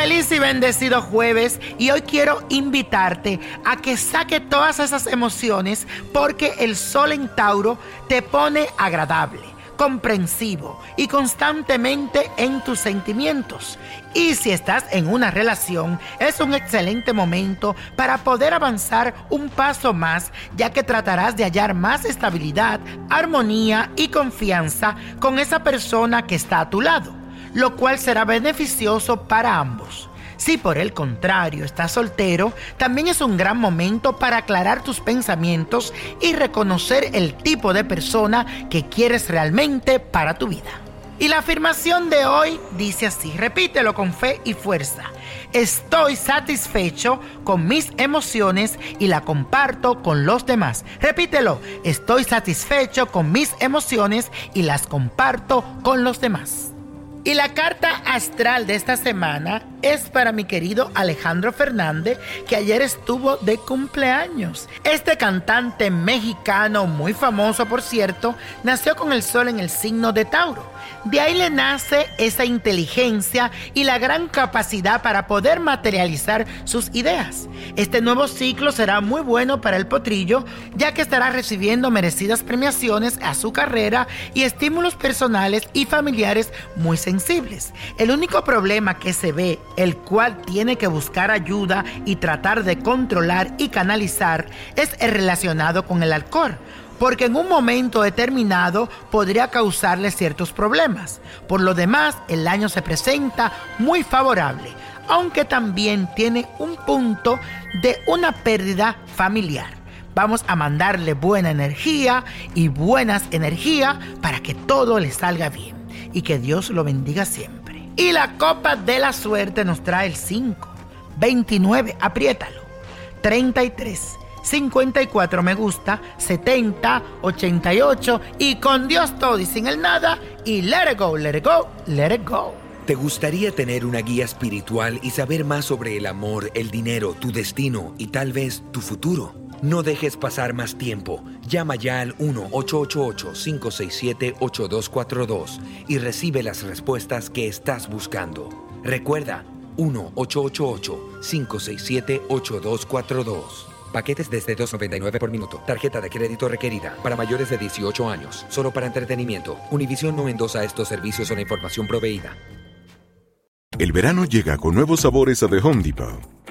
Feliz y bendecido jueves y hoy quiero invitarte a que saque todas esas emociones porque el sol en Tauro te pone agradable, comprensivo y constantemente en tus sentimientos. Y si estás en una relación, es un excelente momento para poder avanzar un paso más, ya que tratarás de hallar más estabilidad, armonía y confianza con esa persona que está a tu lado lo cual será beneficioso para ambos. Si por el contrario estás soltero, también es un gran momento para aclarar tus pensamientos y reconocer el tipo de persona que quieres realmente para tu vida. Y la afirmación de hoy dice así, repítelo con fe y fuerza. Estoy satisfecho con mis emociones y la comparto con los demás. Repítelo, estoy satisfecho con mis emociones y las comparto con los demás. Y la carta astral de esta semana es para mi querido Alejandro Fernández, que ayer estuvo de cumpleaños. Este cantante mexicano, muy famoso por cierto, nació con el sol en el signo de Tauro. De ahí le nace esa inteligencia y la gran capacidad para poder materializar sus ideas. Este nuevo ciclo será muy bueno para el potrillo, ya que estará recibiendo merecidas premiaciones a su carrera y estímulos personales y familiares muy sensibles. El único problema que se ve, el cual tiene que buscar ayuda y tratar de controlar y canalizar, es el relacionado con el alcohol porque en un momento determinado podría causarle ciertos problemas. Por lo demás, el año se presenta muy favorable, aunque también tiene un punto de una pérdida familiar. Vamos a mandarle buena energía y buenas energías para que todo le salga bien y que Dios lo bendiga siempre. Y la copa de la suerte nos trae el 5, 29, apriétalo, 33. 54 me gusta, 70, 88 y con Dios todo y sin el nada y let it go, let it go, let it go. ¿Te gustaría tener una guía espiritual y saber más sobre el amor, el dinero, tu destino y tal vez tu futuro? No dejes pasar más tiempo. Llama ya al 1-888-567-8242 y recibe las respuestas que estás buscando. Recuerda, 1-888-567-8242. Paquetes desde 2.99 por minuto. Tarjeta de crédito requerida para mayores de 18 años. Solo para entretenimiento. Univision no endosa estos servicios o la información proveída. El verano llega con nuevos sabores a The Home Depot.